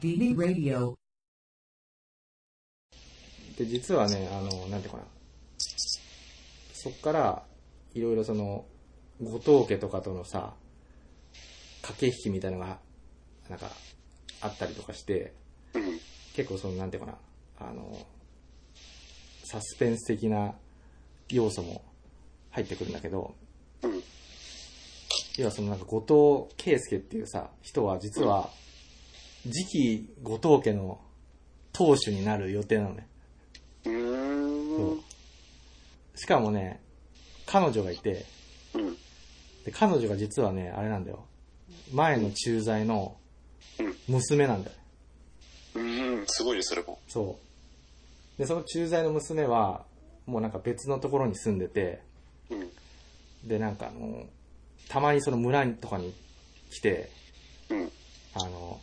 DB Radio. で、実はね、あの、なんていうかな。そっから、いろいろその、後藤家とかとのさ、駆け引きみたいなのが、なんか、あったりとかして、うん。結構その、なんていうかな、あの、サスペンス的な要素も入ってくるんだけど、うん。要はそのなんか後藤圭介っていうさ、人は実は、次期後藤家の当主になる予定なのね。うーん。しかもね、彼女がいて、うん。で彼女が実はね、あれなんだよ。前の駐在の娘なんだよ。うん。すごいよ、それも。そう。で、その駐在の娘は、もうなんか別のところに住んでて、うん。で、なんかあの、たまにその村にとかに来て、うん。あの、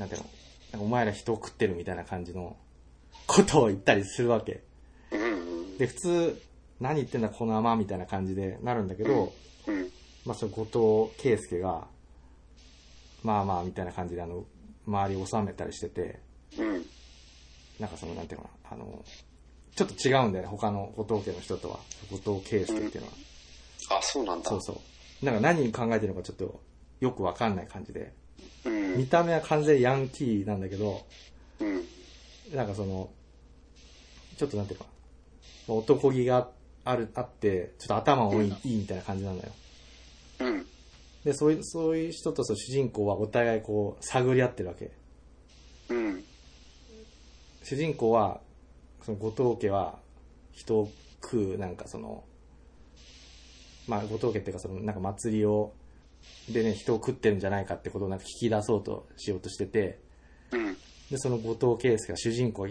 なんていうの、なんかお前ら人を食ってるみたいな感じのことを言ったりするわけ。うん。で、普通、何言ってんだこの甘みたいな感じでなるんだけど、うん。まあその後藤圭介が、まあまあみたいな感じであの、周りを収めたりしてて、うん。なんかその、なんていうの？かな、あの、ちょっと違うんだよね、他の後藤家の人とは。後藤圭介っていうのは。あ、そうなんだ。そうそう。なんか何考えてるのかちょっとよくわかんない感じで。うん。見た目は完全にヤンキーなんだけど、うん。なんかその、ちょっとなんていうか男気がある、あって、ちょっと頭多い,、いいみたいな感じなんだよ。うん。で、そういう、そういう人とその主人公はお互いこう、探り合ってるわけ。うん。主人公は、その後藤家は、人を食う、なんかその、まあ後藤家っていうかその、なんか祭りを、でね、人を食ってるんじゃないかってことをなんか聞き出そうとしようとしてて、うん。で、その後藤圭介が主人公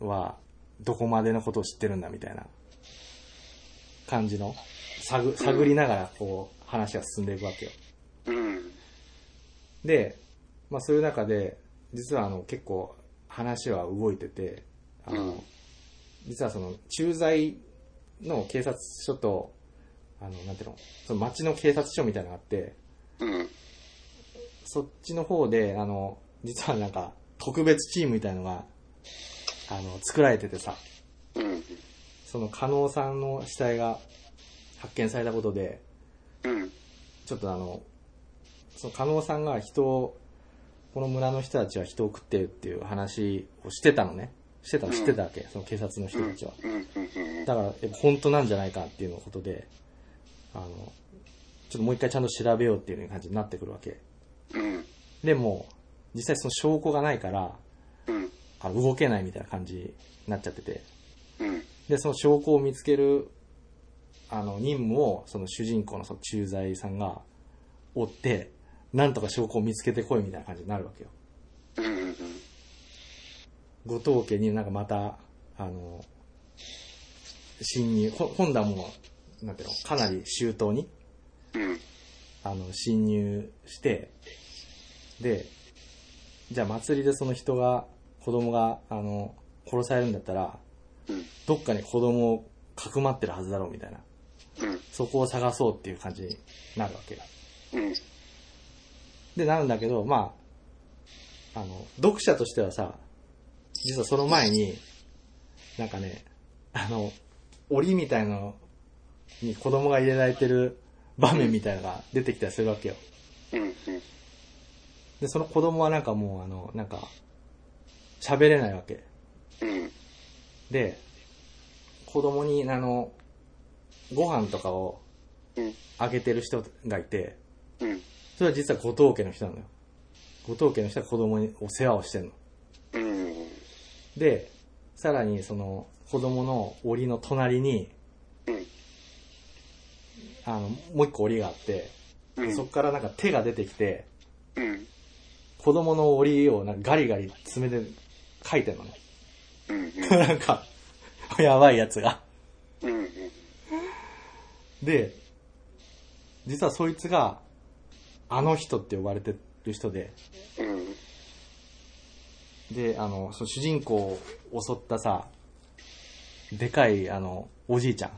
は、どこまでのことを知ってるんだみたいな感じの、探探りながらこう、話が進んでいくわけよ。うん。で、まあそういう中で、実はあの結構話は動いてて、あの、うん実はその駐在の警察署と、あの、なんていうの、その町の警察署みたいなのがあって、うん。そっちの方で、あの、実はなんか特別チームみたいのが、あの、作られててさ、うん。その加納さんの死体が発見されたことで、うん。ちょっとあの、その加納さんが人を、この村の人たちは人を食ってるっていう話をしてたのね。してたの知ってたわけ、その警察の人たちは。うん。うん。だから、え本当なんじゃないかっていうのことで、あの、ちょっともう一回ちゃんと調べようっていう感じになってくるわけ。うん。でも、実際その証拠がないから、うん。あの動けないみたいな感じになっちゃってて。うん。で、その証拠を見つける、あの、任務を、その主人公のその駐在さんが追って、なんとか証拠を見つけてこいみたいな感じになるわけよ。うん。後藤家になんかまた、あの、侵入、ほ今度はもう、なんていうの、かなり周到に、うん。あの、侵入して、で、じゃあ祭りでその人が、子供が、あの、殺されるんだったら、うん。どっかに子供をかくまってるはずだろうみたいな。うん。そこを探そうっていう感じになるわけよ。うん。で、なるんだけど、まあ、あの、読者としてはさ、実はその前に、なんかね、あの、檻みたいなのに子供が入れられてる場面みたいなのが出てきたりするわけよ。うん。で、その子供はなんかもう、あの、なんか、喋れないわけ。うん。で、子供に、あの、ご飯とかをうん。あげてる人がいて、うん。それは実は後藤家の人なのよ。後藤家の人は子供にお世話をしてんの。うん。で、さらにその子供の檻の隣に、うん。あの、もう一個檻があって、うん。そこからなんか手が出てきて、うん。子供の檻をなんかガリガリ爪で書いてんのね。うん。なんか、やばいやつが。うん。で、実はそいつが、あの人って呼ばれてる人で、うん。で、あの、その主人公を襲ったさ、でかい、あの、おじいちゃん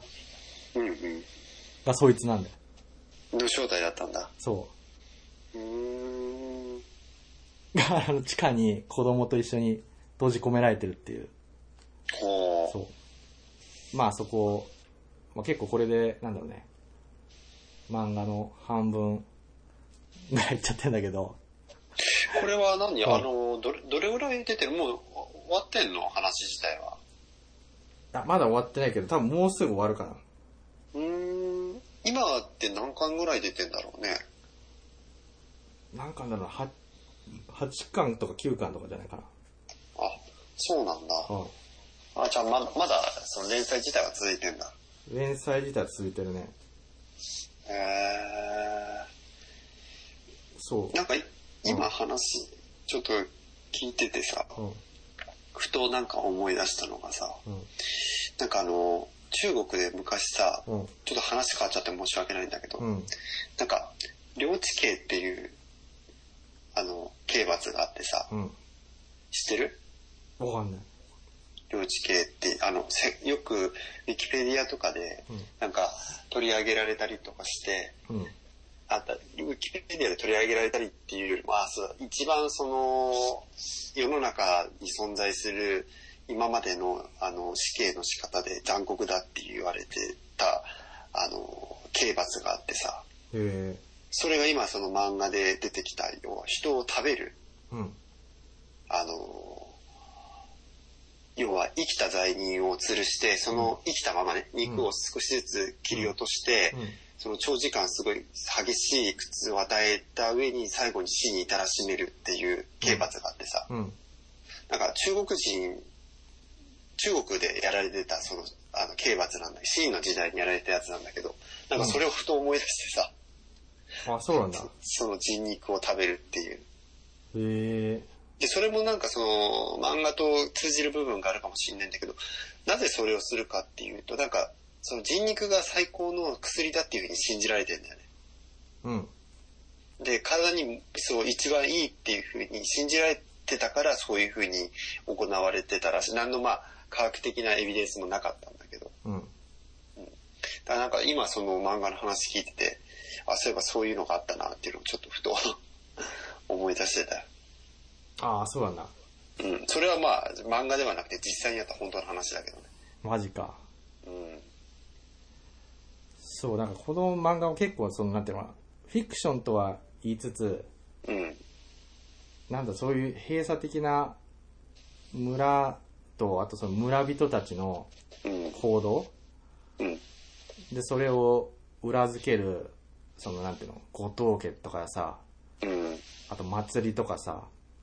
うん。うん。がそいつなんだよ。の正体だったんだ。そうーん。う。が、あの、地下に子供と一緒に閉じ込められてるっていう。ほう。そう。まあそこ、まあ、結構これで、なんだろうね。漫画の半分ぐらいいっちゃってんだけど、これは何、はいあの、どれ、どれぐらい出てる？もう終わってんの？話自体は。あまだ終わってないけど、多分もうすぐ終わるかな。うーん。今って何巻ぐらい出てんだろうね？なんかなんだろう？な、は8巻とか9巻とかじゃないかな。あ、そうなんだ。うん。あ、じゃあまだ、まだ、その連載自体は続いてんだ。連載自体は続いてるね。へえ。そう。なんかい、今話、ちょっと聞いててさ、うん。ふとなんか思い出したのがさ、うん。なんかあの、中国で昔さ、うん。ちょっと話変わっちゃって申し訳ないんだけど、うん。なんか、領地刑っていう、あの、刑罰があってさ、うん。知ってる？わかんない。領地刑って、あの、せよく、ウィキペディアとかで、うん。なんか、取り上げられたりとかして、うん。あった、ウィキペディアで取り上げられたりっていうよりも、あそう一番その、世の中に存在する、今までの、あの、死刑の仕方で残酷だって言われてた、あの、刑罰があってさ。それが今その漫画で出てきたような人を食べる、うん。あの、要は生きた罪人を吊るして、その生きたままね、肉を少しずつ切り落として、うん。その長時間すごい激しい苦痛を与えた上に最後に死に至らしめるっていう刑罰があってさ、うん。なんか中国人、中国でやられてたその、あの刑罰なんだシーンの時代にやられたやつなんだけど、なんかそれをふと思い出してさ、あ、そうなんだ。その人肉を食べるっていう。へえ。で、それもなんかその漫画と通じる部分があるかもしれないんだけど、なぜそれをするかっていうと、なんかその人肉が最高の薬だっていうふうに信じられてんだよね。うん。で、体にそう一番いいっていうふうに信じられてたからそういうふうに行われてたらしい。何のまあ科学的なエビデンスもなかったんだけど。うん。だからなんか今その漫画の話聞いてて、あ、そういえばそういうのがあったなっていうのをちょっとふと 思い出してたよ。ああ、そうなんだ。うん。それはまあ漫画ではなくて実際にあった本当の話だけどね。マジか。うん。そう、なんかこの漫画も結構、その、なんていうのかな、フィクションとは言いつつ、うん。なんだ、そういう閉鎖的な村と、あとその村人たちのうん。行動うん。で、それを裏付ける、その、なんていうの、後藤家とかさ、うん。あと祭りとかさ、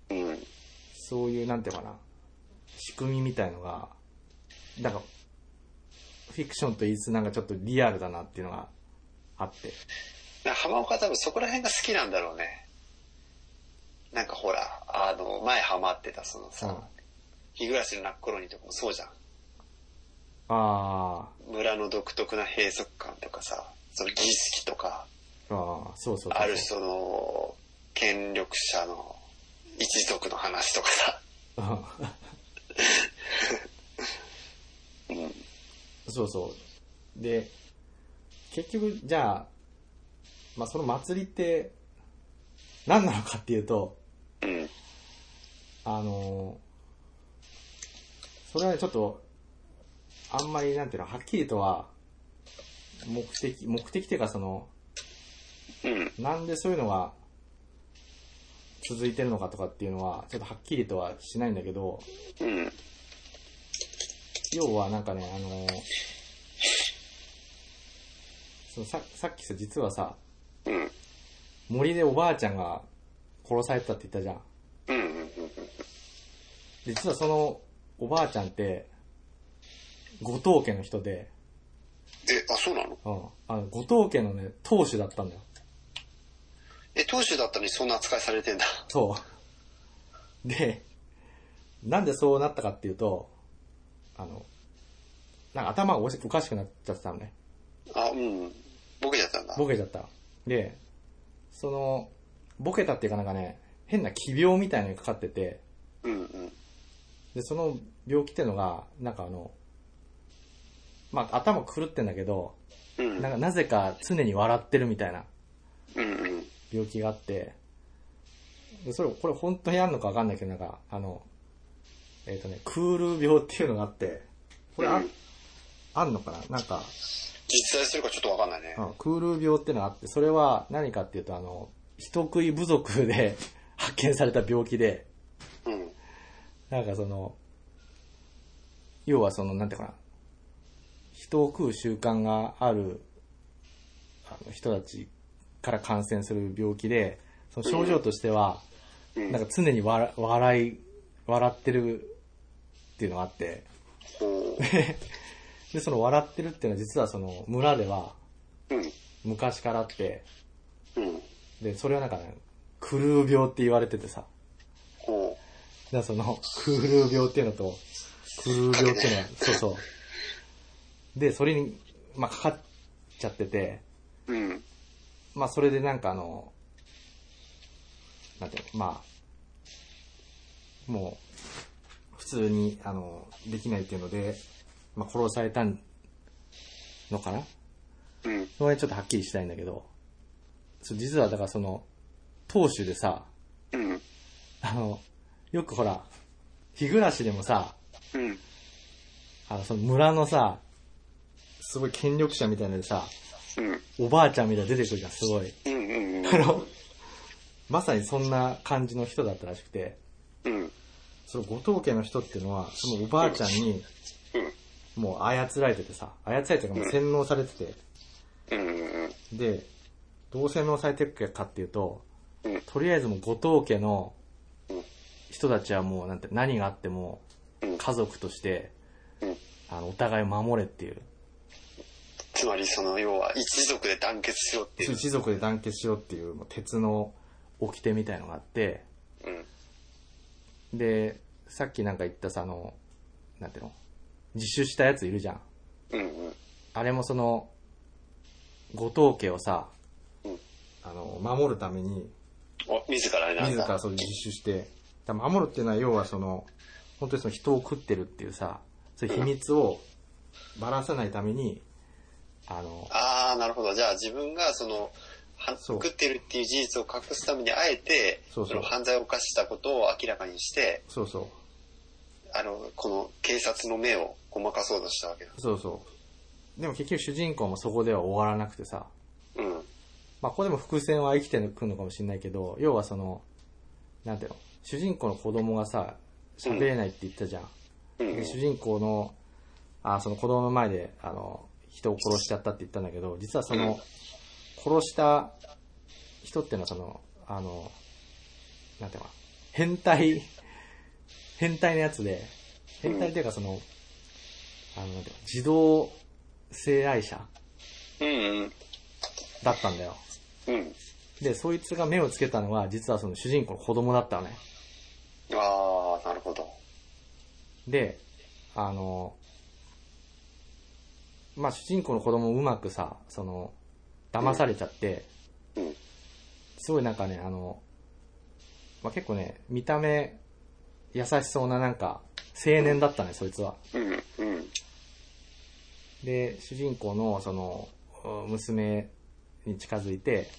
うん。そういう、なんていうのかな、仕組みみたいのが、なんか、フィクションと言いつつなんかちょっとリアルだなっていうのがあって。浜岡は多分そこら辺が好きなんだろうね。なんかほら、あの、前ハマってたそのさ、うん。日暮らしの泣く頃にとかもそうじゃん。あ村の独特な閉塞感とかさ、その儀式とか、あ、ああ、そうそうそうそう。あるその、権力者の一族の話とかさ。うん。そうそう。で、結局、じゃあ、まあ、その祭りって、何なのかっていうと、うん。あのーそれはね、ちょっと、あんまり、なんていうの、はっきりとは、目的、目的っていうかその、うん。なんでそういうのが続いてるのかとかっていうのは、ちょっとはっきりとはしないんだけど、うん。要はなんかね、あのーそのささっきさ、実はさ、うん。森でおばあちゃんが殺されてたって言ったじゃん。実はそのおばあちゃんって、後藤家の人で、え、あ、そうなの？うん、あの後藤家のね、当主だったんだよ。え、当主だったのにそんな扱いされてんだ。そう。で、なんでそうなったかっていうと、あの、なんか頭がおかしくなっちゃってたのね。あ、うん。ボケちゃったんだ。ボケちゃった。で、その、ボケたっていうかなんかね、変な奇病みたいなのにかかってて、うんうん。で、その病気っていうのが、なんかあの、まあ頭狂ってんだけど、うん。なんかなぜか常に笑ってるみたいな。病気があって、でそれ、これ本当にあんのかわかんないけど、なんか、あの、えっ、とね、クール病っていうのがあって、これあ,、うんあんのかな？なんか、実在するかちょっとわかんないね。うんクール病っていうのがあって、それは何かっていうと、あの、人食い部族で 発見された病気で、うん。なんかその、要はその、なんていうかな、人を食う習慣があるあの人たちから感染する病気で、その症状としては、うん。なんか常に笑笑い、笑ってるっていうのがあって、ほ で、その笑ってるっていうのは実はその村では。昔からあって、うん。で、それはなんかね、クルー病って言われててさ、ほだその、クール病っていうのと、クルー病っていうのは、そうそう。で、それに、まあ、かかっちゃってて、う。うん。まあ、それでなんかあの、なんていうの、まあ、もう、普通に、あの、できないっていうので、まあ、殺されたのかな？うん。その辺ちょっとはっきりしたいんだけど、そう実はだからその、当主でさ、うん。あの、よくほら、日暮らしでもさ、うん。あの、その村のさ、すごい権力者みたいなのでさ、うん。おばあちゃんみたいなの出てくるじゃん、すごい。うん。うん。あの、まさにそんな感じの人だったらしくて、うん。その後藤家の人っていうのは、そのおばあちゃんに、うん。もう操られててさ、操られてるかもう洗脳されてて、うん。うん。で、どう洗脳されてるかっていうと、うん。とりあえずもう後藤家のうん人たちはもうなんて何があってもうん家族として、うん。あの、お互い守れっていう、つまりその要は一族で団結しろっていう。一族で団結しようっていうもう鉄の掟みたいのがあって、うん。で、さっきなんか言ったさ、あの、なんていうの自首したやついるじゃん。うん。うん。あれもその、後藤家をさ、うんあの、守るために、お、自ら。自らそう自首して、だ守るっていうのは要はその、本当にその人を食ってるっていうさ、そういう秘密をばらさないために、あの、ああ、なるほど。じゃあ自分がその、食ってるっていう事実を隠すためにあえて、そうそうの犯罪を犯したことを明らかにして、そうそう、あの、この警察の目をごまかそうとしたわけだ。そうそう。でも結局主人公もそこでは終わらなくてさ、うん。まあここでも伏線は生きてくるのかもしれないけど、要はその、なんていうの、主人公の子供がさ、喋れないって言ったじゃん。うん。で主人公の、あその子供の前で、あの、人を殺しちゃったって言ったんだけど、実はその、うん殺した人っていうのはその、あの、なんていうのかな変態、変態のやつで、変態っていうかその、あの、なんていうの自動性愛者。だったんだよ。うん。で、そいつが目をつけたのは、実はその主人公の子供だったのね。ああ、なるほど。で、あの、まあ、主人公の子供をうまくさ、その、騙されちゃって、うん。すごいなんかね、あの、まあ、結構ね、見た目、優しそうななんか、青年だったね、そいつは。うん。うん。で、主人公の、その、娘に近づいて、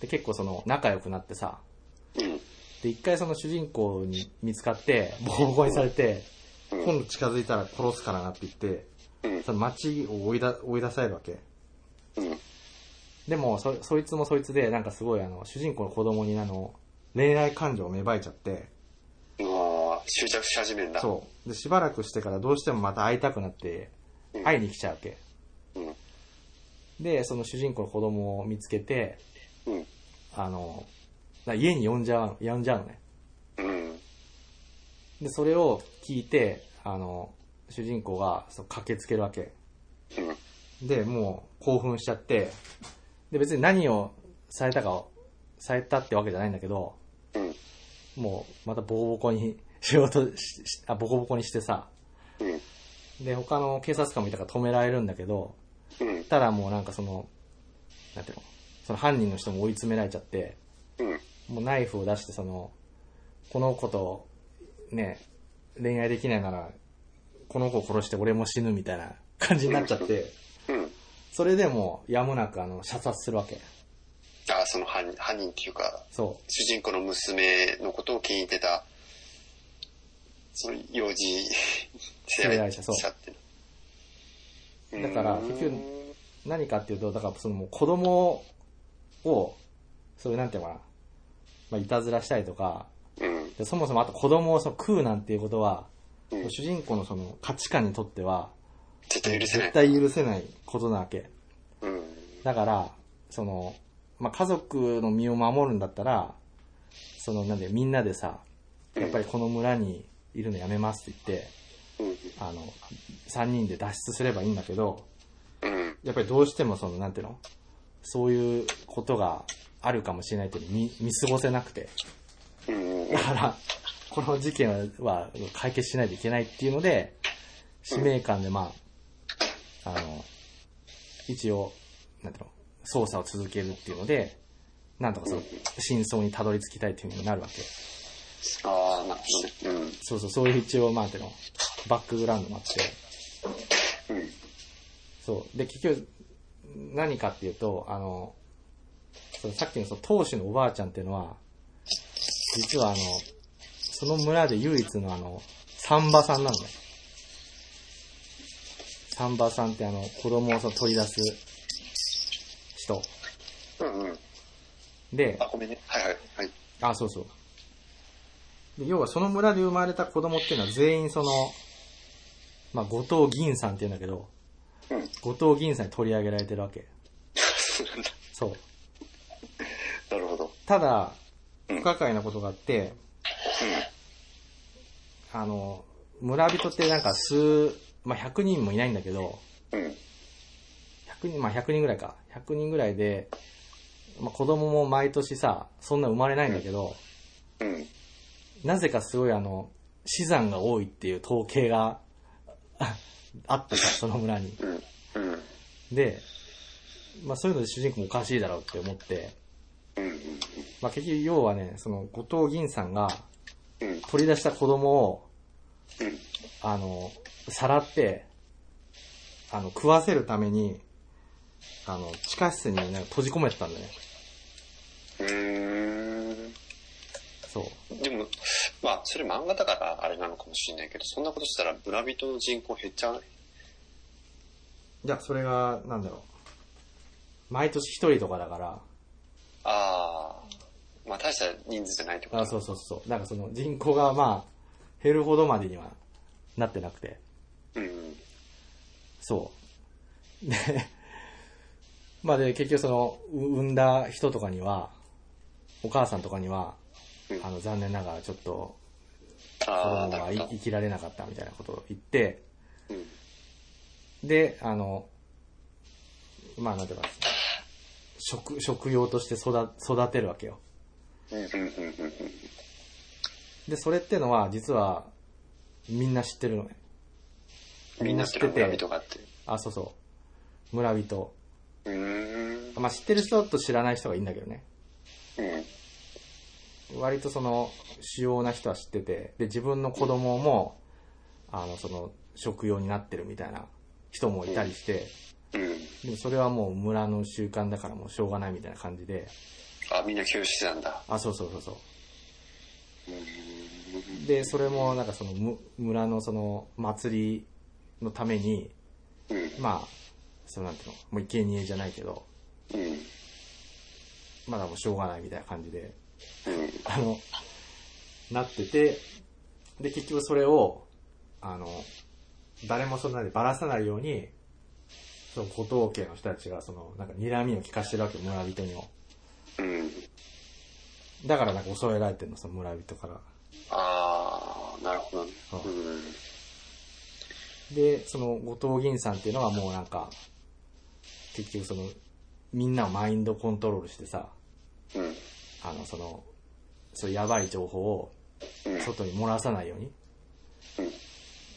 で、結構その、仲良くなってさ、うん。で、一回その主人公に見つかって、ボコボコにされて、うん今度近づいたら殺すからなって言って、うん。その街を追いだ追い出されるわけ。うん。でも、そ、そいつもそいつで、なんかすごいあの、主人公の子供にあの、恋愛感情を芽生えちゃって、執着し始めんだ。そう。で、しばらくしてからどうしてもまた会いたくなって、うん会いに来ちゃうわけ。うん。で、その主人公の子供を見つけて、うん。あの、だ家に呼んじゃう、呼んじゃうのね。うん。で、それを聞いて、あの、主人公がそう駆けつけるわけ。うん。で、もう興奮しちゃって、で、別に何をされたかを、されたってわけじゃないんだけど、うん。もうまたボコボコに仕事し、しあ、ボコボコにしてさ、うん。で、他の警察官もいたから止められるんだけど、うん。ただもうなんかその、なんていうの、その犯人の人も追い詰められちゃって、うん。もうナイフを出してその、この子と、ね、恋愛できないなら、この子を殺して俺も死ぬみたいな感じになっちゃって、うん。それでもうやむなくあの、射殺するわけ。あ、その犯犯人っていうか、そ主人公の娘のことを気に入ってた、その幼児性愛者そうっていうのだから結局う。何かっていうと、だからそのもう子供を、そういうなんていうのかな、まあ、いたずらしたりとか、うん。でそもそもあと子供をその食うなんていうことは、うん主人公のその価値観にとっては、絶対許せない。絶対許せないことなわけ。うん。だから、その、まあ、家族の身を守るんだったら、その、なんで、みんなでさ、やっぱりこの村にいるのやめますって言って、うん。あの、3人で脱出すればいいんだけど、うん。やっぱりどうしてもその、なんていうのそういうことがあるかもしれないっていうのを見見過ごせなくて。うん。だから、この事件は解決しないといけないっていうので、使命感でまあ、あの、一応、なんていうの、捜査を続けるっていうので、なんとかその、真相にたどり着きたいっていうふうになるわけ。ああ、なるほどね。そうそう、そういう一応、まあ、ていうの、バックグラウンドもあって、うん。うん。そう。で、結局、何かっていうと、あの、そのさっきのその当主のおばあちゃんっていうのは、実はあの、その村で唯一のあの、サンバさんなんだよ。サンバさんってあの、子供をその取り出す人。うんうん。であ、、ごめんね。はいはい。はい。あ、そうそう。で要はその村で生まれた子供っていうのは全員その、まあ、後藤銀さんっていうんだけど、うん。後藤銀さんに取り上げられてるわけ。そうなんだ。そう。ただ、うん不可解なことがあって、あの、村人ってなんか数、まあ、100人もいないんだけど、うん。うん。100人、まあ、100人ぐらいか。100人ぐらいで、まあ、子供も毎年さ、そんな生まれないんだけど、うん。なぜかすごいあの、死産が多いっていう統計があ あってさ、その村に。で、まあ、そういうので主人公もおかしいだろうって思って。まあ、結局要はね、その後藤銀さんがうん。取り出した子供を、うん。あの、さらって、あの、食わせるために、あの、地下室になんか閉じ込めてたんだよね。うーん。そう。でも、まあ、それ漫画だからあれなのかもしれないけど、そんなことしたら村人の人口減っちゃうね。じゃあ、それが、なんだろう。毎年一人とかだから、ああ。まあ、大した人数じゃないってことあそうそうそう。なんかその人口がまあ、減るほどまでにはなってなくて。うん。うん。そう。で、まあで、結局その、う産んだ人とかには、お母さんとかには、うんあの、残念ながらちょっと、子供が。生きられなかったみたいなことを言って、うん。で、あの、まあなんていうか、食、食用として育育てるわけよ。で、それってのは、実は、みんな知ってるのね。みんな知ってて。あ、そうそう。村人。うーん。まあ知ってる人と知らない人がいいんだけどね。うん。割とその、主要な人は知ってて、で、自分の子供も、あの、その、食用になってるみたいな人もいたりして、うん。でもそれはもう村の習慣だからもうしょうがないみたいな感じで、あ、みんな休止なんだ。あ、そうそうそうそう。で、それもなんかそのむ村のその祭りのために、うん。まあ、そのなんていうの、もう生贄じゃないけど、うん。まだもうしょうがないみたいな感じで、うん。あの、なってて、で、結局それを、あの、誰もそんなにばらさないように、その後藤家の人たちが、その、なんか睨みを聞かしてるわけよ、村人にも。うん。だからなんか襲えられてるの、その村人から。ああ、なるほどね。そううん。で、その後藤銀さんっていうのはもうなんか、結局その、みんなをマインドコントロールしてさ、うん。あの、その、そういうやばい情報をうん。外に漏らさないように、うん。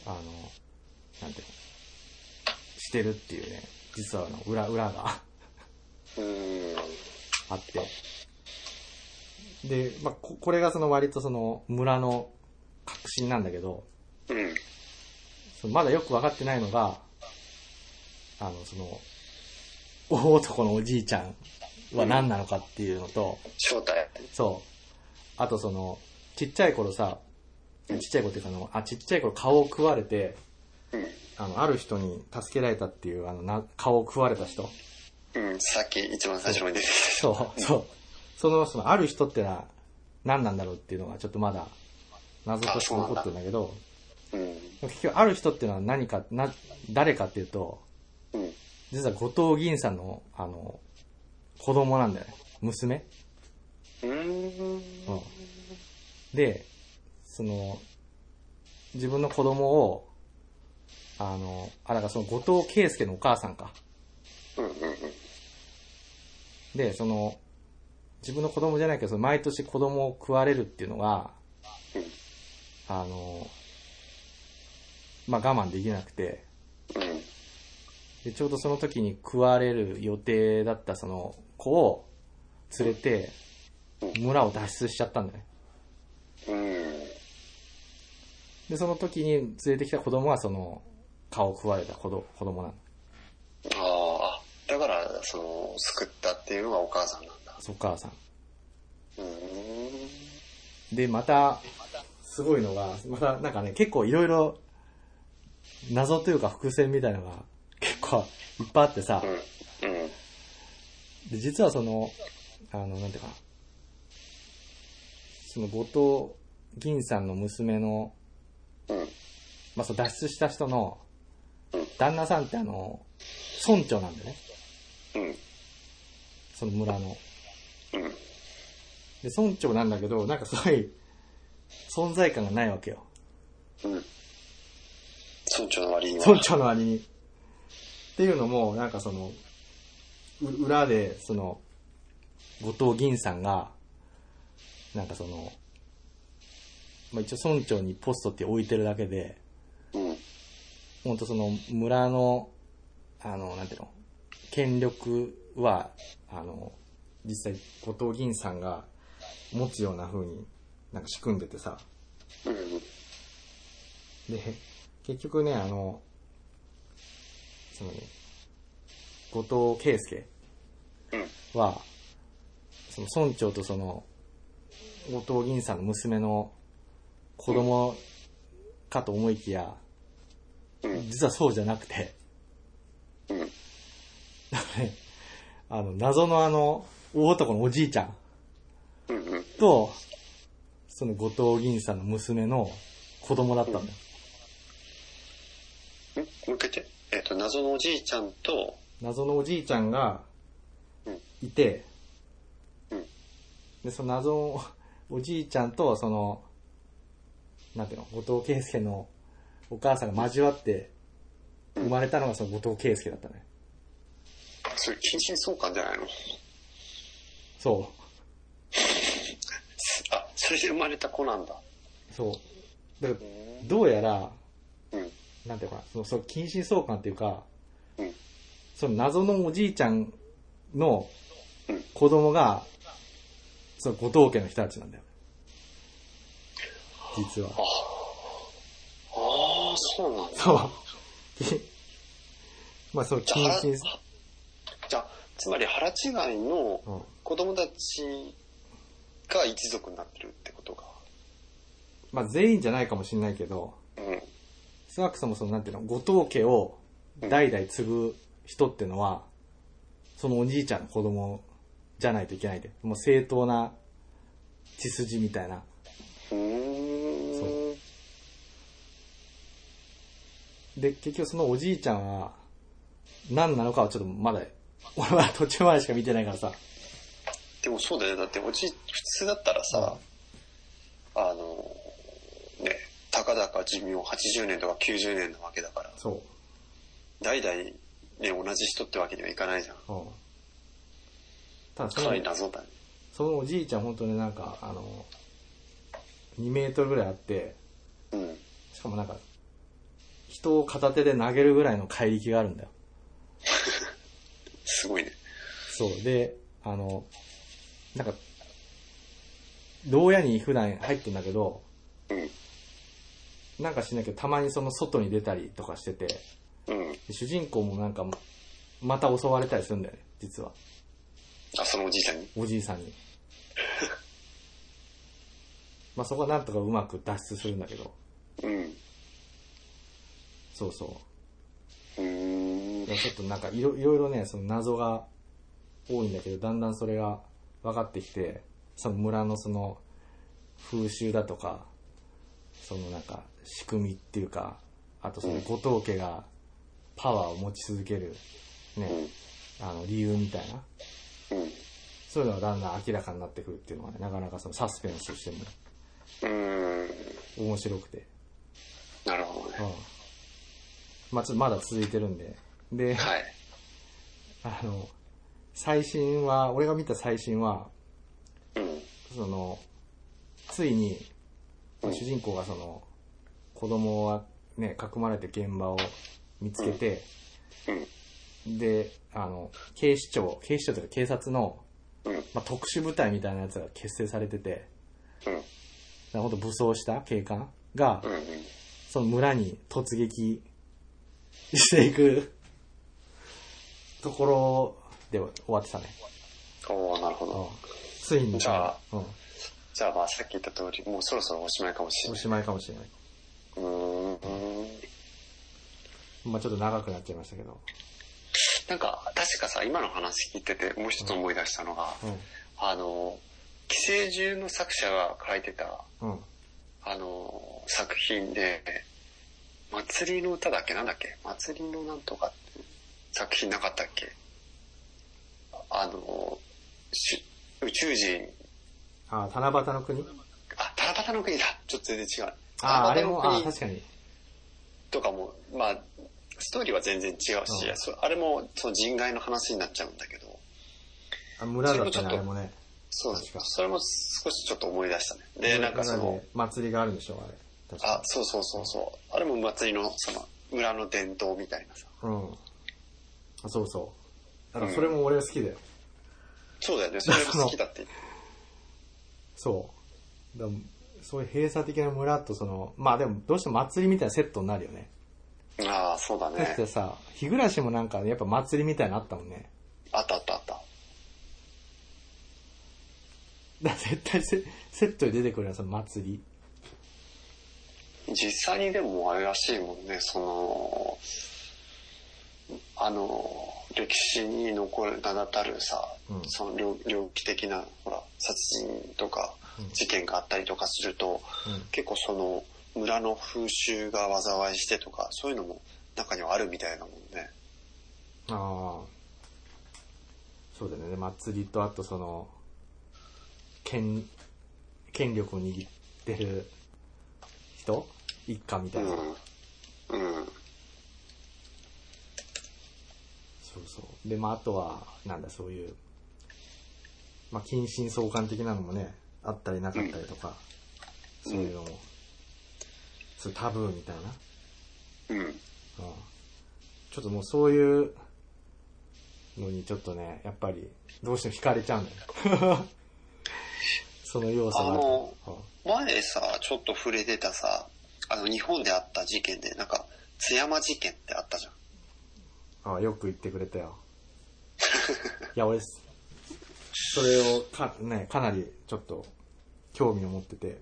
あの、なんていうの、してるっていうね、実はあの、裏、裏がうん。あって。で、まあ、ここれがその割とその村の革新なんだけど、うん。そのまだよくわかってないのが、あの、その、大男のおじいちゃんは何なのかっていうのと、正体。そう。あとその、ちっちゃい頃さ、ちっちゃい頃っていうかあの、あ、ちっちゃい頃顔を食われて、うん。あの、ある人に助けられたっていう、あの、な顔を食われた人。うん、さっき一番最初に出てきそう、そう。その、その、ある人ってのは何なんだろうっていうのがちょっとまだ謎として残ってるんだけど、た。うん。結局ある人っていうのは何か、な、誰かっていうと、うん。実は後藤銀さんの、あの、子供なんだよね。娘。うーん。うん。で、その、自分の子供を、あの、あ、だからその後藤圭介のお母さんか。で、その、自分の子供じゃないけど、その毎年子供を食われるっていうのが、うんあの、まあ我慢できなくて、うん。で、ちょうどその時に食われる予定だったその子を連れて、村を脱出しちゃったんだよね。うん。で、その時に連れてきた子供はその、顔を食われた子ど子供なの。その、救ったっていうのがお母さんなんだ。お母さん。で、また、すごいのが、またなんかね、結構いろいろ、謎というか伏線みたいなのが結構いっぱいあってさ、うん。うん。で、実はその、あの、なんていうかな、その後藤銀さんの娘の、うん。まあ、その脱出した人のうん、旦那さんってあの、村長なんだよね。うん。その村の。うん。で、村長なんだけど、なんかすごい、存在感がないわけよ。うん。村長の割には。村長の割に。っていうのも、なんかその、う裏で、その、後藤銀さんが、なんかその、まあ、一応村長にポストって置いてるだけで、うん。ほんとその村の、あの、なんていうの、権力は、あの、実際後藤銀さんが持つような風になんか仕組んでてさ、で、結局ね、あの、その、後藤圭介。は、その村長とその、後藤銀さんの娘の子供かと思いきや、実はそうじゃなくて、あの、謎のあの、大男のおじいちゃんうん。うん。と、その後藤銀さんの娘の子供だったんだよ。んもう一回言って。えっ、と、謎のおじいちゃんと、謎のおじいちゃんがうんいて、うんで、その謎のおじいちゃんと、その、なんていうの、後藤圭介のお母さんが交わって生まれたのがその後藤圭介だったね。それ、近親相関じゃないの？そ あ、それで生まれた子なんだ。う。そう。だから、どうやら、うん。なんていうのかな、その、その近親相関っていうか、うん。その謎のおじいちゃんのうん子供が、その後藤家の人たちなんだよ。実は。ああ、そうなんだ。そう。まあ、そう、じゃあ、近親、腹じゃあ、つまり腹違いのうん。子供たちが一族になってるってことか。まあ、全員じゃないかもしれないけど、うん。少なくともその、なんていうの、後藤家を代々継ぐ人っていうのは、そのおじいちゃんの子供じゃないといけないで。もう正当な血筋みたいな。うーん。で、結局そのおじいちゃんは、何なのかはちょっとまだ、俺は途中までしか見てないからさ。でもそうだよね。だっておじ、普通だったらさ、あの、ね、たかだか寿命80年とか90年なわけだから、そう。代々ね、同じ人ってわけにはいかないじゃん。うん。ただそかのなり謎だね。そのおじいちゃん本当になんか、あの、2メートルぐらいあって、うん。しかもなんか、人を片手で投げるぐらいの怪力があるんだよ。すごいね。そう。で、あの、なんか、牢屋に普段入ってんだけど、うん。なんかしないけど、たまにその外に出たりとかしてて、うん。で主人公もなんか、また襲われたりするんだよね、実は。あ、そのおじいちゃんに？おじいさんに。まあそこはなんとかうまく脱出するんだけど、うん。そうそう。うちょっとなんかいろいろいろね、その謎が多いんだけど、だんだんそれが分かってきて、その村のその風習だとか、そのなんか仕組みっていうか、あとその後藤家がパワーを持ち続ける、ね、あの理由みたいな、うん。そういうのがだんだん明らかになってくるっていうのがね、なかなかそのサスペンスとしても。面白くて、なるほどね。うん。まあちょっとまだ続いてるんで、で、はい。あの、最新は、俺が見た最新は、うん。その、ついに、うん主人公がその、子供はね、かくまれて現場を見つけて、うん。で、あの、警視庁、警視庁というか警察の、うん。まあ、特殊部隊みたいなやつが結成されてて、うん。ほんと武装した警官が、うん。その村に突撃していくところで終わってたね。おー、なるほうんど。ついに。じゃあうん。じゃあまあさっき言った通り、もうそろそろおしまいかもしれない。おしまいかもしれない。うーん。まあちょっと長くなっちゃいましたけど。なんか、確かさ、今の話聞いてて、もう一つ思い出したのが、あの、寄生獣の作者が書いてた、うん。うん。あの、作品で、祭りの歌だっけ？なんだっけ？祭りのなんとかって作品なかったっけ？あの、し宇宙人、あ、七夕の国？あ、七夕の国だちょっと全然違う。あ、あれも、あ、確かに。とかも、まあ、ストーリーは全然違うし、うんそあれもその人外の話になっちゃうんだけど、あ村だったね、あれもね。そう確かそれも少しちょっと思い出したね。で、なんかその祭りがあるんでしょ、あれ。あ、そうそうそうそう。あれも祭りの、その、村の伝統みたいなさ。うん。あ、そうそう。だからそれも俺が好きだよ。そうだよね、それも好きだって。そう。だそういう閉鎖的な村とその、まあでもどうしても祭りみたいなセットになるよね。ああ、そうだだっね。てさ、日暮らしもなんかやっぱ祭りみたいなのあったもんね。あったあったあった。だ絶対セセットに出てくるよ、その祭り。実際にでもあれらしいもんね、その、あの、歴史に残る名だたるさ、うんその猟猟奇的な、ほら、殺人とかうん事件があったりとかすると、うん。結構その、村の風習が災いしてとか、そういうのも中にはあるみたいなもんね。ああ。そうだよね。で祭りとあとその、権、権力を握ってる人？一家みたいな。うん。うん。そうそう。で、まああとは、なんだ、そういう、まあ近親相関的なのもね、あったりなかったりとか、うんそういうのも、そういうタブーみたいな。うん。うんちょっともうそういうのにちょっとね、やっぱりどうしても惹かれちゃうんだよ。その要素があると。前さ、ちょっと触れてたさ、あの、日本であった事件で、なんか、津山事件ってあったじゃん。ああよく言ってくれたよ。いや、俺、それをか、ね、かなりちょっと興味を持ってて、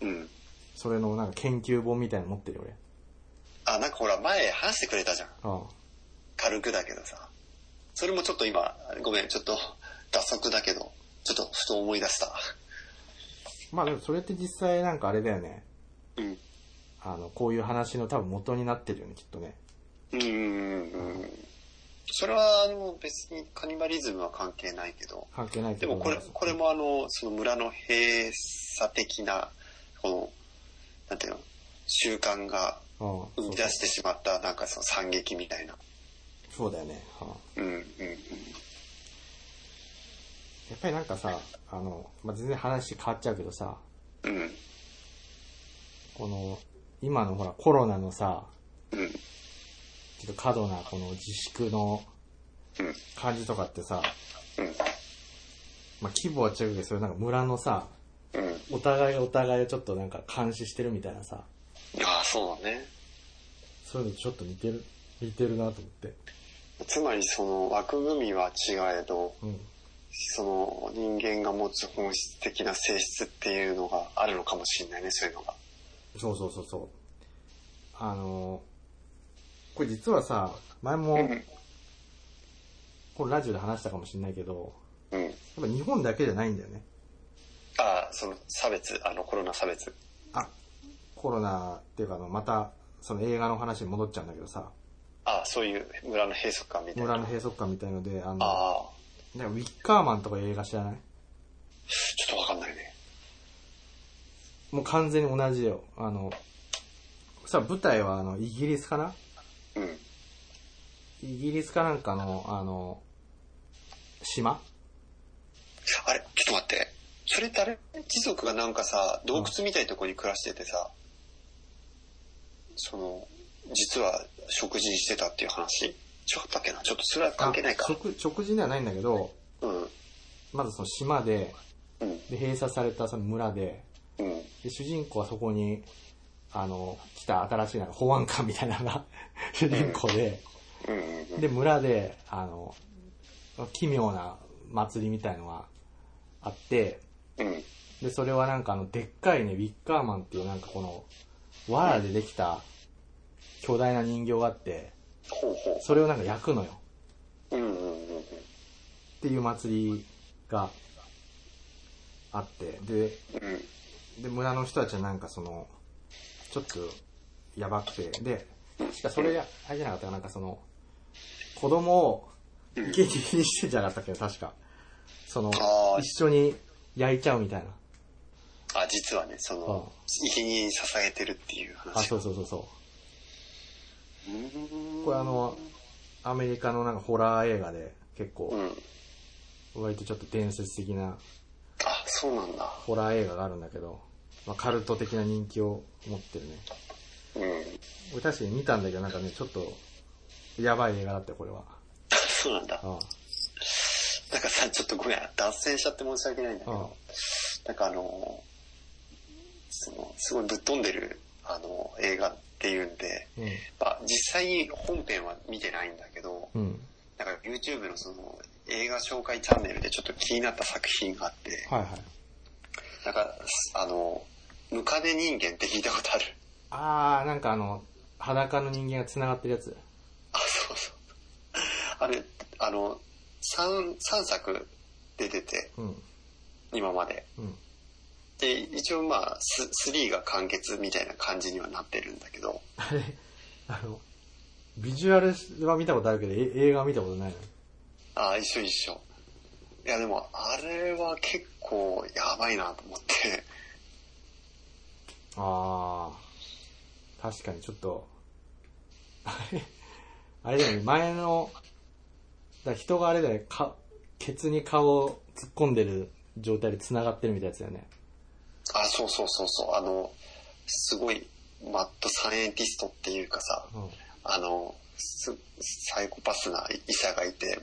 うん。それのなんか研究本みたいなの持ってるよ、俺。あ、なんかほら、前話してくれたじゃん。あ軽くだけどさ。それもちょっと今、ごめん、ちょっと、脱足だけど、ちょっとふと思い出した。まあでもそれって実際なんかあれだよね。うん。あの、こういう話の多分元になってるよね、きっとね。うん。それは、あの、別にカニバリズムは関係ないけど、関係ないけど。でもこれ、これもあの、その村の閉鎖的な、この、なんていうの、習慣がうん、生み出してしまった、なんかその惨劇みたいな。そうだよね。うんうん、うん、やっぱりなんかさ、あの、まあ、全然話変わっちゃうけどさ、うん。うん、この、今のほらコロナのさ、うん、ちょっと過度なこの自粛のうん、感じとかってさ、うん、まあ、規模は違うけど、それなんか村のさ、うん。お互いお互いをちょっとなんか監視してるみたいなさ、ああ、そうだね。そういうのちょっと似てる、似てるなと思って。つまりその枠組みは違えど、うん。その人間が持つ本質的な性質っていうのがあるのかもしれないね、そういうのが。そうそうそうそう。あの、これ実はさ、前も、うん。これラジオで話したかもしれないけど、うん。やっぱ日本だけじゃないんだよね。ああ、その差別、あのコロナ差別。あ、コロナっていうかあの、また、その映画の話に戻っちゃうんだけどさ、ああ、そういう村の閉塞感みたいな。村の閉塞感みたいので、あの、あウィッカーマンとか映画知らない？ちょっとわかんないね。もう完全に同じよ。あの、さ、舞台はあの、イギリスかな？うん。イギリスかなんかの、あの、島？あれ、ちょっと待って。それってあれ貴族がなんかさ、洞窟みたいなところに暮らしててさ、その、実は食事してたっていう話違ったっけなちょっとそれは関係ないかあ。食、食事ではないんだけど、うん。まずその島で、うん。で、閉鎖されたその村で、うん。で、主人公はそこに、あの、来た新しいなんか保安官みたいなのが 主人公で。で、村で、あの、奇妙な祭りみたいのがあって、うん。で、それはなんかあの、でっかいね、ウィッカーマンっていうなんかこの、藁でできた巨大な人形があって、それをなんか焼くのよ。っていう祭りがあって、で、うん。で、村の人たちはなんかその、ちょっとやばくて、で、しかそれ、あれじゃなかったかな、なんかその、子供をうん生贄にしてじゃなかったっけど、確か。その一緒に焼いちゃうみたいな。あ、実はね、その、生贄に捧げてるっていう話。あ、そうそうそうそう。うん。これあの、アメリカのなんかホラー映画で結う構、ん。割とちょっと伝説的なあ、そうなんだ。ホラー映画があるんだけど、まあ、カルト的な人気を持ってるね。うん。俺確かに見たんだけど、なんかね、ちょっと、やばい映画だったよ、これは。そうなんだ。あなんかさ、ちょっとごめん、脱線しちゃって申し訳ないんだけど、なんかあの、その、すごいぶっ飛んでる、あの、映画っていうんで、うん。まあ、実際に本編は見てないんだけど、うん。なんか YouTube のその、映画紹介チャンネルでちょっと気になった作品があって、はいはい。なんか、あの、ムカデ人間って聞いたことあるあー、なんかあの、裸の人間が繋がってるやつ。あ、そうそう。あれ、あの、3、三作出てて、うん。今まで。うん。で、一応まあ、ス3が完結みたいな感じにはなってるんだけど、あれ、あの、ビジュアルは見たことあるけど、え映画は見たことないの？ああ、一緒一緒。いやでも、あれは結構やばいなと思って、あー、確かにちょっと、あれ、あれだよね、前の、だ人があれだよね、か、ケツに顔を突っ込んでる状態で繋がってるみたいなやつだよね。あ、そうそうそうそう、あの、すごい、マッドサイエンティストっていうかさ、うん。あの、すサイコパスな医者がいて、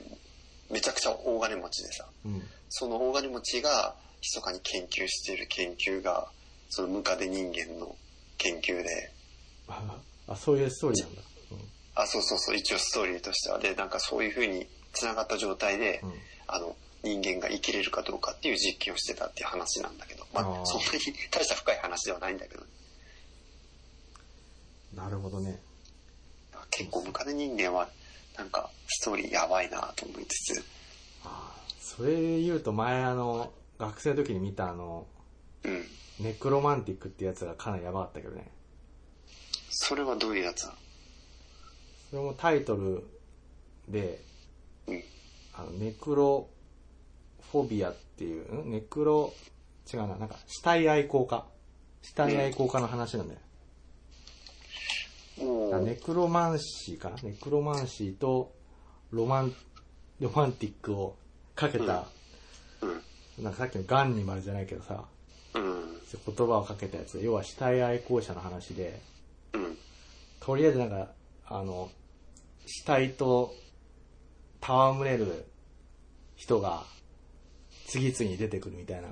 めちゃくちゃ大金持ちでさ、うん。その大金持ちが密かに研究している研究が、そのムカデ人間の研究で、あ、あそういうストーリーなんだ。あ、そうそうそう、一応ストーリーとしては。で、なんかそういう風に繋がった状態で、うん。うん。あの、人間が生きれるかどうかっていう実験をしてたっていう話なんだけど、まあ、あーそんなに大した深い話ではないんだけど、なるほどね。結構ムカデ人間は、なんか、ストーリーやばいなと思いつつ、あーそれで言うと前あの、学生の時に見たあの、うん。ネクロマンティックってやつがかなりやばかったけどね。それはどういうやつなの？それもタイトルで、うん。あの、ネクロフォビアっていう、ん？ネクロ、違うな、なんか死体愛好家。死体愛好家の話なんだよ。ネクロマンシーかな？ネクロマンシーとロマン、ロマンティックをかけた、うん。なんかさっきのガンニマルじゃないけどさ、うん。言葉をかけたやつで、要は死体愛好者の話で、うん。とりあえずなんか、あの、死体と戯れる人が次々に出てくるみたいな。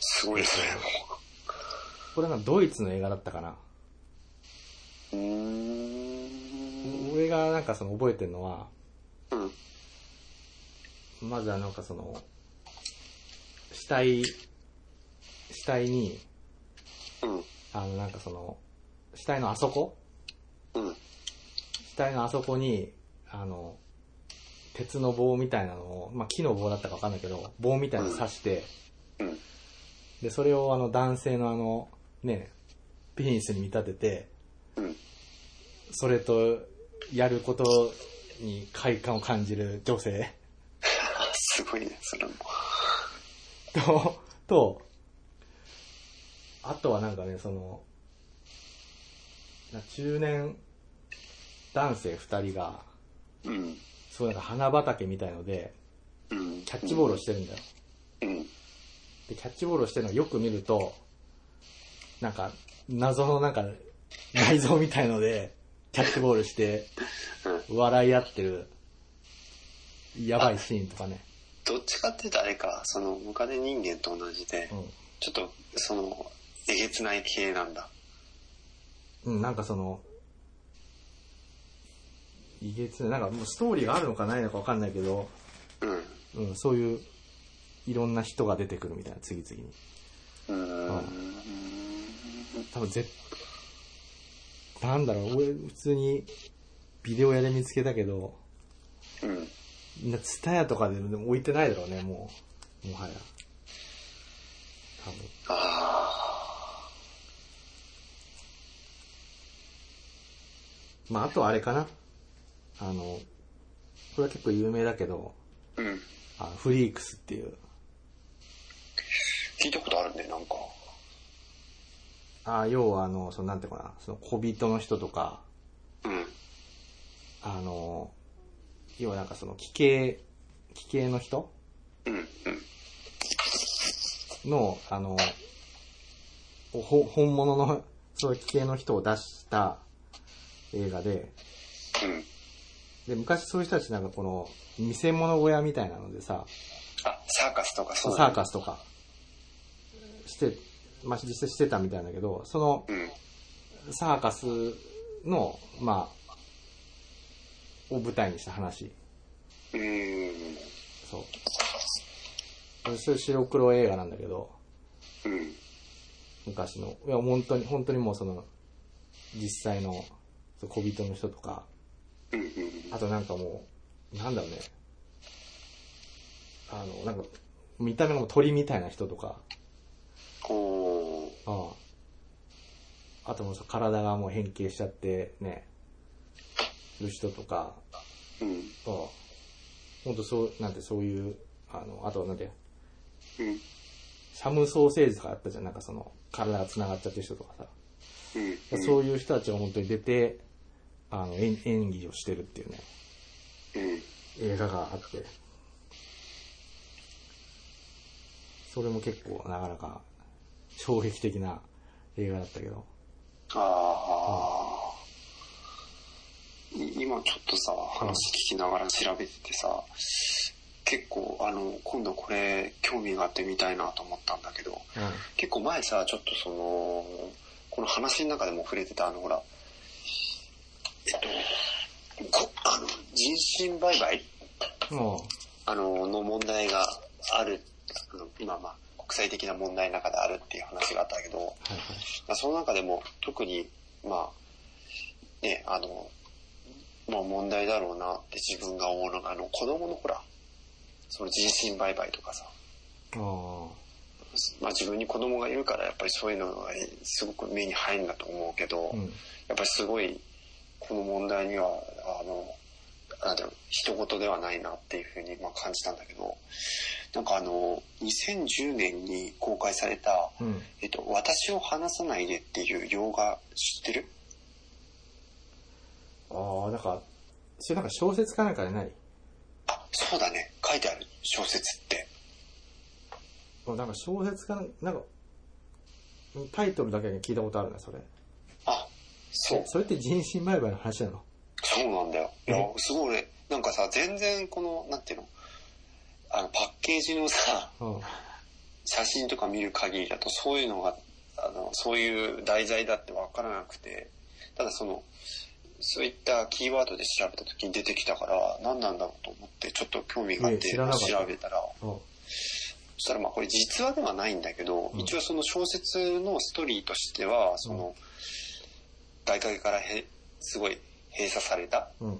すごいですね。これがドイツの映画だったかな。うーん。俺がなんかその覚えてるのは、うん。まずはなんかその、死体、死体に、うん。あのなんかその、死体のあそこ？うん。死体のあそこに、あの、鉄の棒みたいなのを、まあ、木の棒だったかわかんないけど、棒みたいなの刺して、うん。で、それをあの男性のあの、ね、ペニスに見立てて、うん。それとやることに快感を感じる女性 すごいね、それも。と、と、あとはなんかね、その、な中年男性二人が、うん。そうなんか花畑みたいので、うん。キャッチボールをしてるんだよ。うん。で、キャッチボールをしてるのをよく見ると、なんか、謎のなんか、内臓みたいので、キャッチボールして、笑い合ってる、やばいシーンとかね。どっちかっていうとあれか、その、ムカデ人間と同じで、ちょっと、その、えげつない系なんだ。うん。うん、なんかその、いげつない、なんかもうストーリーがあるのかないのかわかんないけど、うん。うん、そういう、いろんな人が出てくるみたいな、次々に。うーん。多分ぜなんだろう、俺普通にビデオ屋で見つけたけど、うん。なツタヤとかでも置いてないだろうね、もう。もはや。多分。あまあ、あとはあれかな。あの、これは結構有名だけど、ーうん。あフリークスっていう、聞いたことあるね、なんか。あ要はあの、そのなんていうかな、その小人の人とか、うん。あの、要はなんかその奇形、奇形の人？うん。うん。の、あの、ほ本物の、そういう奇形の人を出した映画で、うん。で、昔そういう人たちなんかこの、見せ物小屋みたいなのでさ、あ、サーカスとかそうサだーカスとか、して、まあ、実際してたみたいだけど、その、うん。サーカスの、まあ、を舞台にした話。うーん。そう。そういう白黒映画なんだけど、うん。昔の。いや、本当に、本当にもうその、実際の、小人の人とか。あとなんかもう、なんだろうね。あの、なんか、見た目がもう鳥みたいな人とか、おー。あああともうさ体がもう変形しちゃってね、る人とか、うん。ああほんとそう、なんてそういう、あの、あとなんて、うん。シャムソーセージとかあったじゃん、なんかその、体が繋がっちゃってる人とかさ、うん。そういう人たちが本当に出て、あの、演演技をしてるっていうね、うん。映画があって、それも結構なかなか衝撃的な映画だったけど、ああ。い今ちょっとさ、話聞きながら調べててさ、結構あの、今度これ興味があってみたいなと思ったんだけど、う結構前さ、ちょっとその、この話の中でも触れてたあの、ほら、えっと、こあの、人身売買？ん。もあの、の問題がある、あの今まあ、国際的な問題の中であるっていう話があったけど、う、はいはい。まあ、その中でも特に、まあ、ね、あの、まあ問題だろうなって自分が思うのが、あの、子供のほら、その人身売買とかさ、あまあ自分に子供がいるからやっぱりそういうのがすごく目に入るんだと思うけど、あ、うん。やっぱりすごい、この問題には、あの、なんだろう、人事ではないなっていうふうにまあ感じたんだけど、なんかあの、2010年に公開された、うん。えっと、私を話さないでっていう洋画知ってる？ああ、なんか、それなんか小説かなんかでない？あ、そうだね。書いてある小説って。なんか小説かな、なんか、タイトルだけで聞いたことあるね、それ。あ、そう。それって人身売買の話なの？そうなんだよ。いやえ、すごい俺、なんかさ、全然この、なんていうの、あの、パッケージのさ、うん。写真とか見る限りだと、そういうのが、あの、そういう題材だってわからなくて、ただその、そういったキーワードで調べた時に出てきたから、何なんだろうと思って、ちょっと興味があっえて調べたら、おそしたらまあこれ実話ではないんだけど、うん。一応その小説のストーリーとしては、その、大会からへすごい閉鎖された、うん。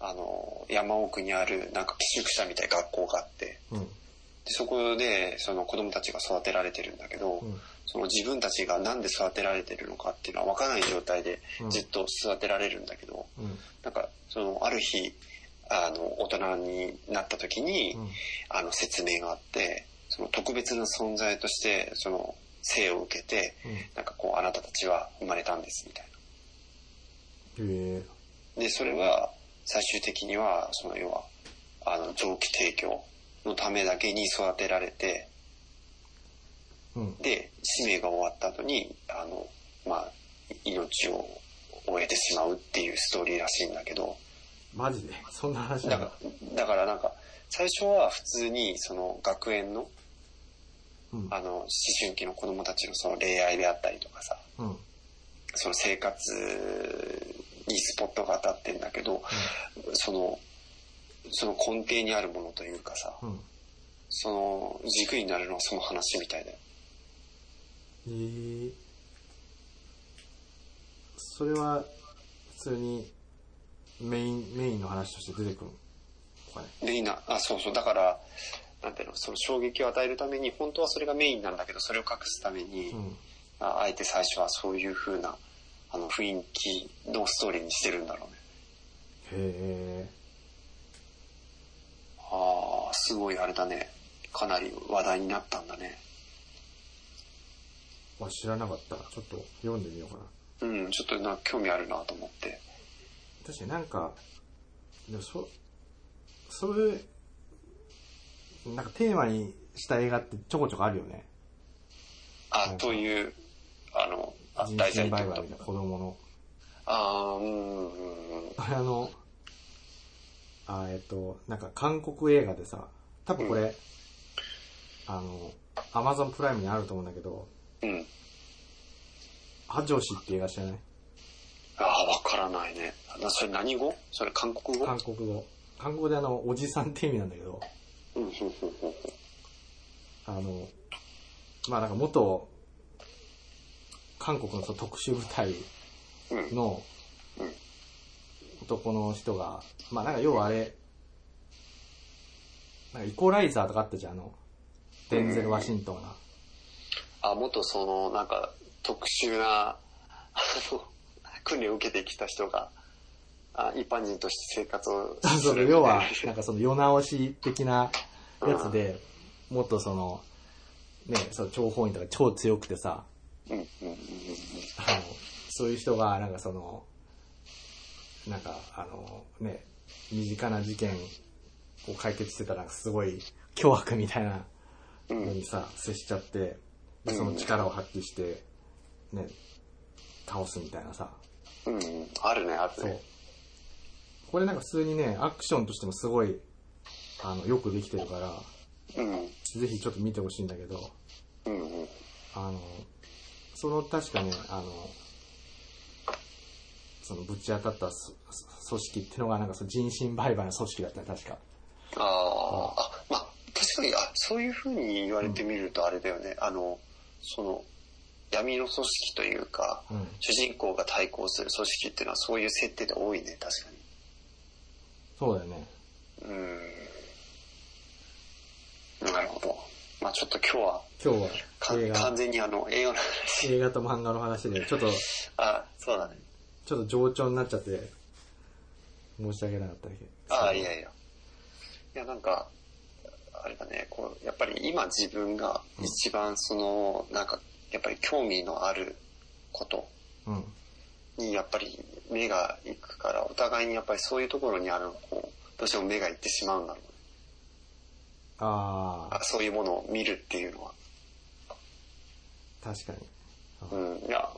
あの、山奥にあるなんか寄宿舎みたいな学校があって、うん。でそこでその子供たちが育てられてるんだけど、うん。その自分たちがなんで育てられてるのかっていうのは分からない状態でうんずっと育てられるんだけど、うん。なんかそのある日あの大人になった時に、うん。あの説明があってその特別な存在としてその生を受けてうん。なんかこうあなたたちは生まれたんですみたいへえ。なでそれは最終的にはその要はあの臓器提供のためだけに育てられてうん。で使命が終わった後にあのまあ命を終えてしまうっていうストーリーらしいんだけどマジで？そんな話だだか。だからなんか最初は普通にその学園のうん。あの思春期の子供たちのその恋愛であったりとかさうん。その生活にスポットが当たってんだけどそのその根底にあるものというかさうん。その軸になるのはその話みたいだよへえ。それは、普通に、メイン、メインの話として出てくるのこれ。でいいなあそうそうだからなんていうのその衝撃を与えるために本当はそれがメインなんだけどそれを隠すために、うん。ああえて最初はそういう風なあの雰囲気のストーリーにしてるんだろうねへえ。ああすごいあれだねかなり話題になったんだねわ、知らなかった。ちょっと読んでみようかな。うんちょっとな興味あるなと思って確かになんか、でもそ、それ、なんかテーマにした映画ってちょこちょこあるよね。あというあのあ人身売買みたいな子供の。ああうんうんうん。あれあの、あえっと、なんか韓国映画でさ、多分これ、あの、アマゾンプライムにあると思うんだけど、うん。アジョシって映画知らない？ああわからないね。なそれ何語？それ韓国語？韓国語。韓国語であの、おじさんって意味なんだけど、うんうんうんうんあの、まあなんか元、韓国のその特殊部隊うん。のうん。男の人が、まあなんか要はあれ、なんかイコライザーとかあったじゃん、あの、デンゼル・ワシントンが。あ、元その、なんか、特殊な、あの、訓練を受けてきた人が、あ一般人として生活をすそうる要は、なんかその世直し的なやつで、もっとその、ね、その諜報員とか超強くてさ、あの、そういう人が、なんかその、なんか、あの、ね、身近な事件を解決してたら、すごい凶悪みたいなうんのにさ、接しちゃって、でその力を発揮して、ね、倒すみたいなさ、うんうん。あるね、あるそうね。。これなんか普通にね、アクションとしてもすごい、あの、よくできてるから、うん。ぜひちょっと見てほしいんだけど、うんうん。あの、その確かね、あの、そのぶち当たったそ組織っていうのがなんかその人身売買の組織だったね、確か。ああ、あ、まあ、確かに、あ、そういうふうに言われてみるとあれだよね。あの、その、闇の組織というか、うん。主人公が対抗する組織っていうのはそういう設定で多いね、確かに。そうだよね。うん。なるほど。まあちょっと今日は、今日はか映画完、全にあの、映画の話。映画と漫画の話で、ちょっと、あ、そうだね。ちょっと冗長になっちゃって、申し訳なかったけど。あ、いやいや。いや、なんか、あれだね、こう、やっぱり今自分が一番その、なんか、やっぱり興味のあることうん。にやっぱり目が行くから、お互いにやっぱりそういうところにある、こう、どうしても目が行ってしまうんだろうね。あああ、そういうものを見るっていうのは。確かに。うん、いや、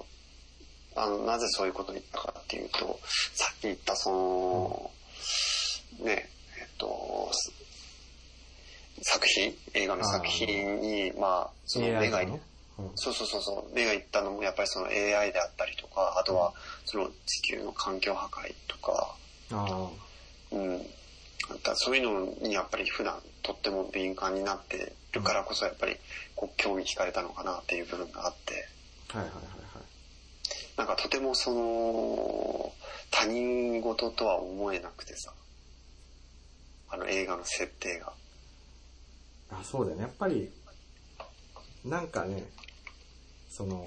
あの、なぜそういうことに言ったかっていうと、さっき言ったその、ね、えっと、す作品、映画の作品に、まあ、その目が、そうそうそうそう、目がいったのもやっぱりその AI であったりとか、あとはその地球の環境破壊とか、あうんかそういうのにやっぱり普段とっても敏感になってるからこそやっぱりこう興味惹かれたのかなっていう部分があって、あ。はいはいはいなんかとてもその他人事とは思えなくてさ、あの映画の設定が。はい。あ、そうだよね。やっぱり、なんかね、その、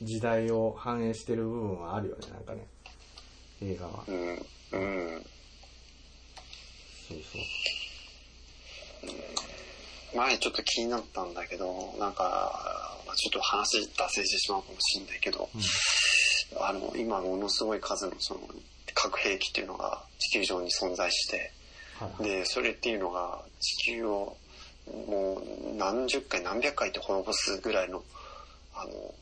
時代を反映してる部分はあるよね、なんかね。映画は。うん。うん。そうそう。前ちょっと気になったんだけど、なんか、まあ、ちょっと話脱線してしまうかもしれないけど、あの、今ものすごい数のその核兵器っていうのが地球上に存在して、はいはい。で、それっていうのが地球をもう何十回何百回って滅ぼすぐらいの、あの、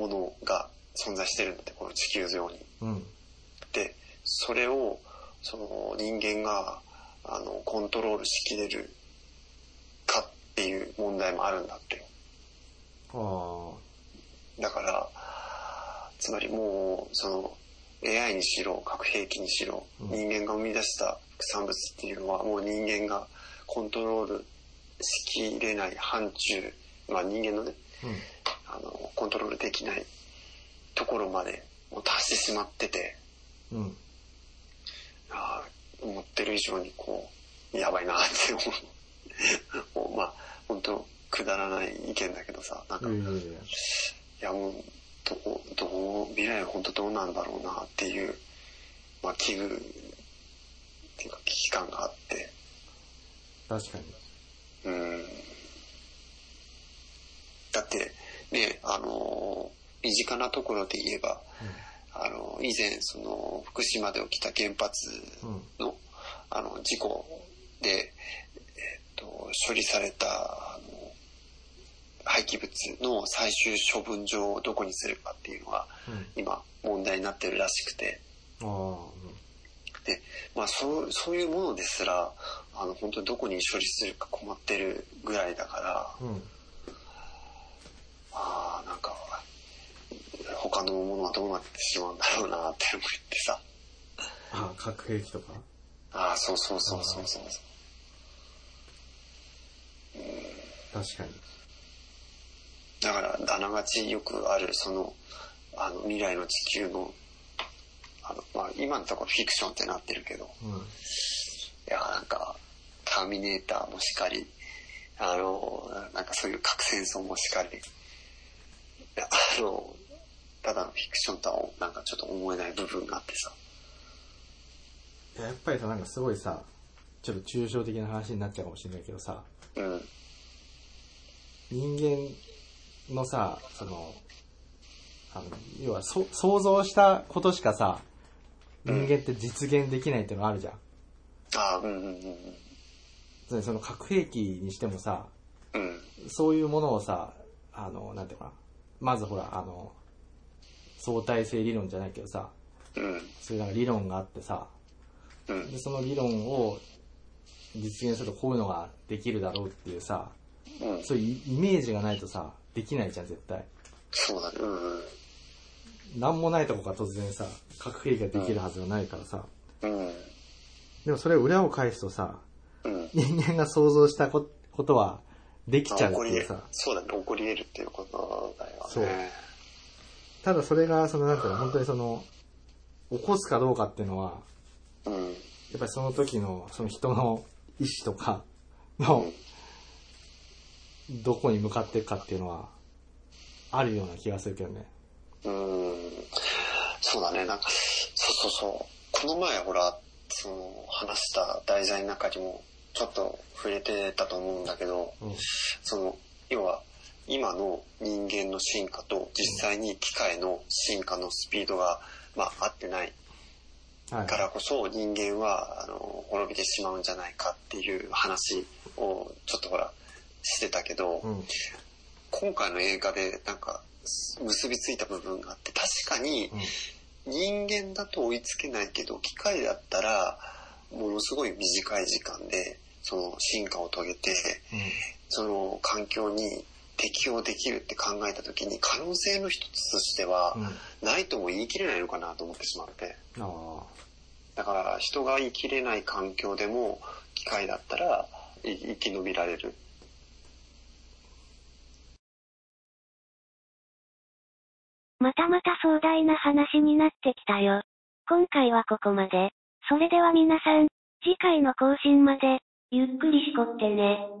ものが存在してるんだって、この地球上に。うん。で、それを、その人間が、あの、コントロールしきれるかっていう問題もあるんだって。あだから、つまりもう、その、AI にしろ、核兵器にしろ、うん人間が生み出した副産物っていうのは、もう人間がコントロールしきれない範疇、まあ人間のね、あ。うん。あの、コントロールできないところまでもう達してしまってて、うん。あー思ってる以上にこう、やばいなって思う。も うまあ、本当くだらない意見だけどさ、なんか、いいやもう、どう、どう、未来は本当どうなんだろうなっていう、まあ、危惧っていうか危機感があって、確かに。うん。だって、ね、あの、身近なところで言えば、あの、以前、その、福島で起きた原発。のあの事故で、えっと処理されたあの廃棄物の最終処分場をどこにするかっていうのがうん。今問題になってるらしくて。で、まあ、そうそういうものですらあの本当にどこに処理するか困ってるぐらいだからうん。うん。ああなんか他のものはどうなってしまうんだろうなって思ってさああ、核兵器とか？ああそうそうそうそうそう確かに。だから、あながちよくある、その、あの、未来の地球の、あの、まあ、今のところフィクションってなってるけど、うん。いや、なんか、ターミネーターもしかり、あの、なんかそういう核戦争もしかり、あの、ただのフィクションとは、なんかちょっと思えない部分があってさ、いややっぱりさ、なんかすごいさ、ちょっと抽象的な話になっちゃうかもしれないけどさ、うん、人間のさ、その、あの、要はそ想像したことしかさ、人間って実現できないってのがあるじゃん。ああ、うん、うん、うん、つまりその核兵器にしてもさ、うん、そういうものをさ、あの、なんていうかな。まずほら、あの、相対性理論じゃないけどさ、うん、そういうなんか理論があってさ、うん、で、その理論を実現するとこういうのができるだろうっていうさ、うん、そういうイメージがないとさ、できないじゃん、絶対。そうだね、うん、うんなんもないとこから突然さ、核兵器ができるはずがないからさ。うん、でもそれを裏を返すとさ、うん。人間が想像したこことはできちゃうっていうさ。そうだね、起こり得るっていうことだよね。そうただそれが、そのなんていうの、本当にその、起こすかどうかっていうのは、うん。やっぱりその時の、その人の意志とかの、どこに向かっていくかっていうのは、あるような気がするけどね。うん。そうだね、なんか、そうそうそう。この前ほら、その、話した題材の中にも、ちょっと触れてたと思うんだけど、うん。その、要は、今の人間の進化と実際に機械の進化のスピードが、まあ、合ってないはい。からこそ人間は、あの、滅びてしまうんじゃないかっていう話をちょっとほら、してたけど、うん。今回の映画でなんか結びついた部分があって確かにうん。人間だと追いつけないけど機械だったらものすごい短い時間でその進化を遂げてその環境に適用できるって考えた時に可能性の一つとしてはうん。ないとも言い切れないのかなと思ってしまって。ああ。だから人が生きれない環境でも機械だったらい生き延びられる。またまた壮大な話になってきたよ。今回はここまで。それでは皆さん、次回の更新まで、ゆっくりしこってね。